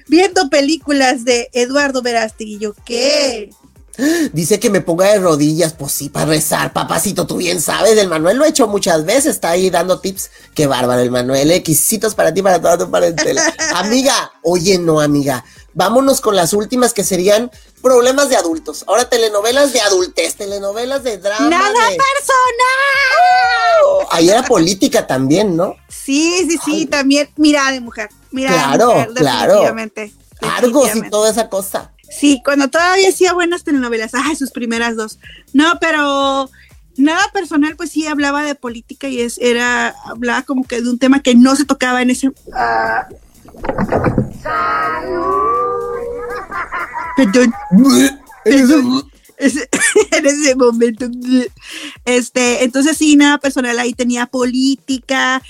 Viendo películas de Eduardo Verástegui, yo, ¿qué?
Dice que me ponga de rodillas, pues sí, para rezar, papacito, tú bien sabes, el Manuel lo ha hecho muchas veces, está ahí dando tips, qué bárbaro el Manuel, eh, quisitos para ti, para toda tu parentela. amiga, oye, no, amiga, vámonos con las últimas que serían problemas de adultos, ahora telenovelas de adultez, telenovelas de drama.
¡Nada
de-
personal!
Ahí era política también, ¿no?
Sí, sí, sí, también mirada de mujer. Mirada
Claro,
de mujer,
claro.
definitivamente.
Argos y toda esa cosa.
Sí, cuando todavía hacía buenas telenovelas, ay, sus primeras dos. No, pero nada personal, pues sí hablaba de política y es, era, hablaba como que de un tema que no se tocaba en ese. ah. Perdón. Perdón. En ese momento. Este, entonces sí, nada personal, ahí tenía política,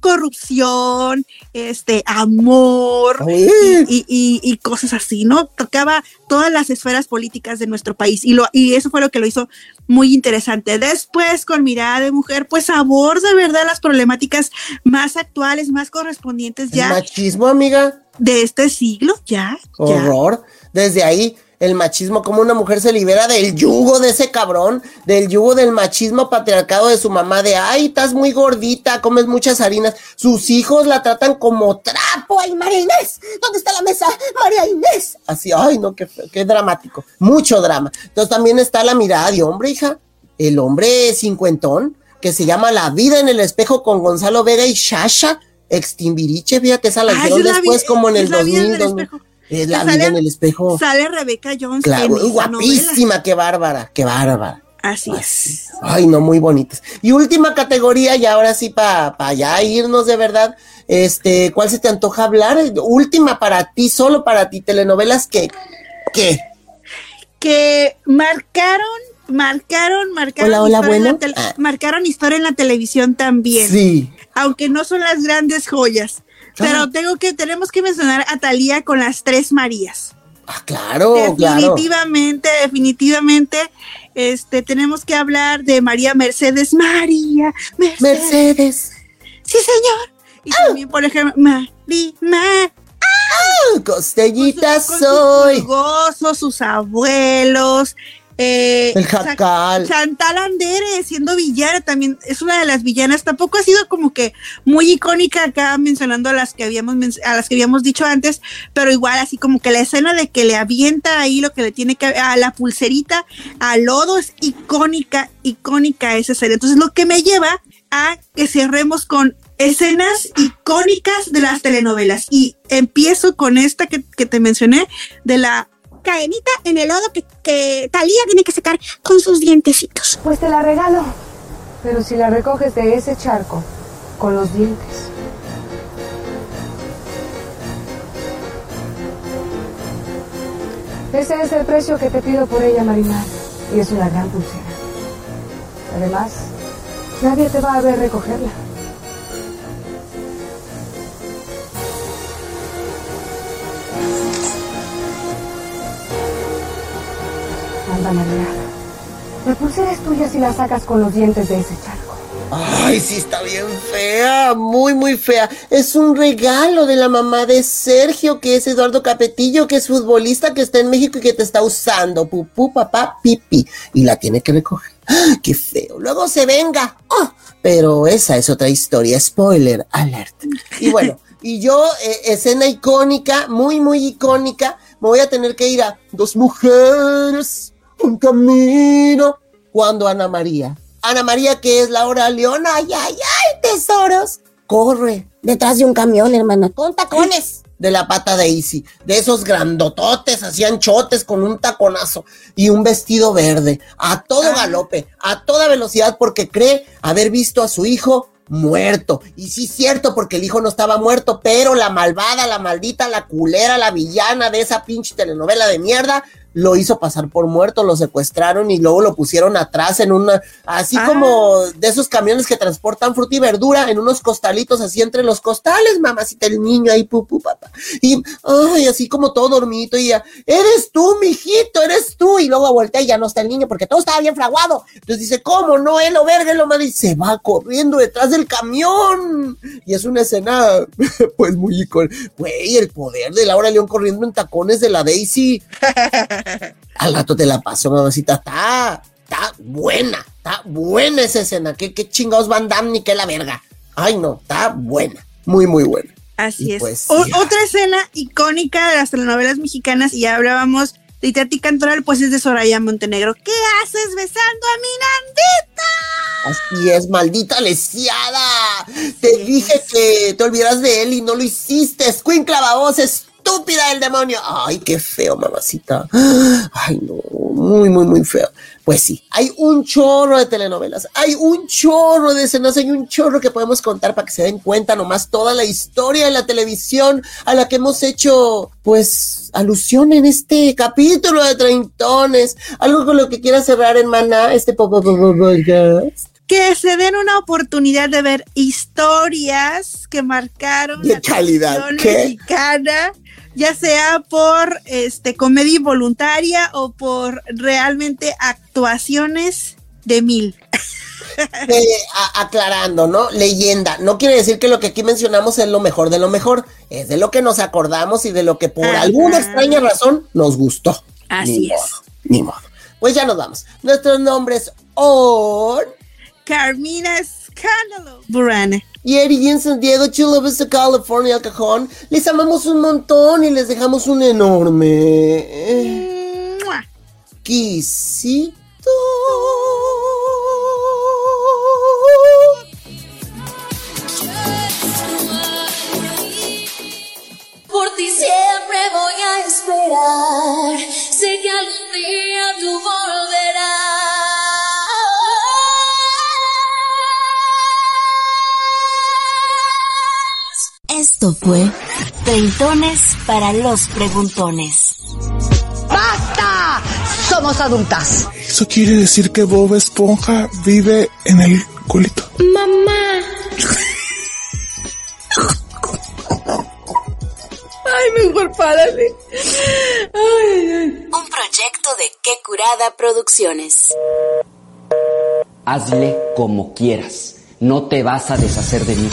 corrupción, este, amor y, y- y- y cosas así, ¿no? Tocaba todas las esferas políticas de nuestro país y, lo, y eso fue lo que lo hizo muy interesante. Después, con mirada de mujer, pues aborda, ¿verdad?, las problemáticas más actuales, más correspondientes
El
ya
machismo, amiga.
de este siglo, ya, ya.
Horror. Desde ahí, el machismo, como una mujer se libera del yugo de ese cabrón, del yugo del machismo patriarcado de su mamá, de ay, estás muy gordita, comes muchas harinas. Sus hijos la tratan como trapo.
¡Ay, María Inés! ¿Dónde está la mesa? ¡María Inés!
Así, ay, no, qué, qué dramático. Mucho drama. Entonces también está la mirada de hombre, hija. El hombre cincuentón, que se llama La vida en el espejo con Gonzalo Vega y Shasha. Extimbiriche, fíjate, esa la
Ah,
hicieron después
vi-
como en el
es la vida en
2000.
El
2000.
espejo.
Es la vida en el espejo.
Sale Rebeca Jones.
Claro,
en
guapísima, qué bárbara, qué bárbara.
Así es.
Ay, no, muy bonitas. Y última categoría, y ahora sí para ya irnos de verdad, este, ¿cuál se te antoja hablar? Última para ti, solo para ti, telenovelas que, ¿qué?
Que marcaron, marcaron, marcaron.
Hola, hola, bueno. Ah.
Marcaron historia en la televisión también.
Sí.
Aunque no son las grandes joyas. Pero tengo que, tenemos que mencionar a Talía con las tres Marías.
Ah, claro, claro.
definitivamente, definitivamente, este, tenemos que hablar de María Mercedes. María Mercedes.
Mercedes.
Sí, señor. Y también, por ejemplo, Mari, Ma-
Ah, Costellita
con
soy.
sus sus abuelos. Eh,
El jacal.
Chantal Andere siendo villana también es una de las villanas. Tampoco ha sido como que muy icónica acá mencionando a las que habíamos a las que habíamos dicho antes, pero igual así como que la escena de que le avienta ahí lo que le tiene que a la pulserita al lodo es icónica, icónica esa escena. Entonces lo que me lleva a que cerremos con escenas icónicas de las telenovelas y empiezo con esta que, que te mencioné de la
Cadenita en el lodo que, que Talía tiene que secar con sus dientecitos.
Pues te la regalo. Pero si la recoges de ese charco, con los dientes. Ese es el precio que te pido por ella, Marimar. Y es una gran pulsera. Además, nadie te va a ver recogerla. Anda, María. La pulsera es tuya si la sacas con los dientes de ese charco.
Ay, sí, está bien fea, muy, muy fea. Es un regalo de la mamá de Sergio, que es Eduardo Capetillo, que es futbolista, que está en México y que te está usando. Pupú, papá, pipi. Y la tiene que recoger. ¡Ah, ¡Qué feo! Luego se venga. ¡Ah! Pero esa es otra historia. Spoiler alert. Y bueno, y yo, eh, escena icónica, muy, muy icónica, me voy a tener que ir a Dos Mujeres, un camino. Cuando Ana María Ana María, que es Laura León, ay, ay, ay, tesoros, corre
Detrás de un camión, hermana, con tacones.
de la pata de Easy, de esos grandototes, hacían chotes con un taconazo y un vestido verde, a todo galope, a toda velocidad, porque cree haber visto a su hijo muerto. Y sí, cierto, porque el hijo no estaba muerto, pero la malvada, la maldita, la culera, la villana de esa pinche telenovela de mierda, lo hizo pasar por muerto, lo secuestraron y luego lo pusieron atrás en una, así
Ah.
como de esos camiones que transportan fruta y verdura en unos costalitos así entre los costales, mamacita, el niño ahí, pu, pu, papá. Y, ay, así como todo dormidito y ya, eres tú, mijito, eres tú. Y luego voltea y ya no está el niño porque todo estaba bien fraguado. Entonces dice, ¿cómo no? Él lo verga, él lo madre. Y se va corriendo detrás del camión. Y es una escena, pues muy icónica. Güey, el poder de Laura León corriendo en tacones de la Daisy. Al rato te la paso, mamacita. Está, está buena, está buena esa escena. ¿Qué, qué chingados Van Damme ni qué la verga? Ay, no, está buena. Muy, muy buena.
Así
Y
es.
pues,
O- otra escena icónica de las telenovelas mexicanas, y ya hablábamos de Itati Cantoral, pues es de Soraya Montenegro. ¿Qué haces besando a mi Nandita?
Así es, maldita lesiada. Te dije que te olvidaras de él y no lo hiciste. Escuincla babosa, estúpida del demonio. Ay, qué feo, mamacita. Ay, no, muy, muy, muy feo. Pues sí, hay un chorro de telenovelas, hay un chorro de escenas, hay un chorro que podemos contar para que se den cuenta nomás toda la historia de la televisión a la que hemos hecho, pues, alusión en este capítulo de Treintones. Algo con lo que quiera cerrar, hermana, este po- po- po- po- podcast.
Que se den una oportunidad de ver historias que marcaron
De
la
calidad,
mexicana, ya sea por este comedia involuntaria o por realmente actuaciones de mil.
Eh, aclarando, ¿no? Leyenda. No quiere decir que lo que aquí mencionamos es lo mejor de lo mejor. Es de lo que nos acordamos y de lo que por
Ajá.
alguna extraña razón nos gustó.
Así
Ni
es.
modo, ni modo. Pues ya nos vamos. Nuestros nombres son...
Carmina Escándalo Burana.
Y Eri Jensen, Diego, Chula Vista, California, El Cajón. Les amamos un montón y les dejamos un enorme...
¡Mua!
Quisito.
Por ti siempre voy a esperar. Sé que algún día tú volverás.
Esto fue Treintones para los Preguntones.
¡Basta! Somos adultas.
Eso quiere decir que Bob Esponja vive en el culito.
Mamá.
Ay, mejor párale. Ay, ay.
Un proyecto de Qué Curada Producciones.
Hazle como quieras. No te vas a deshacer de mí.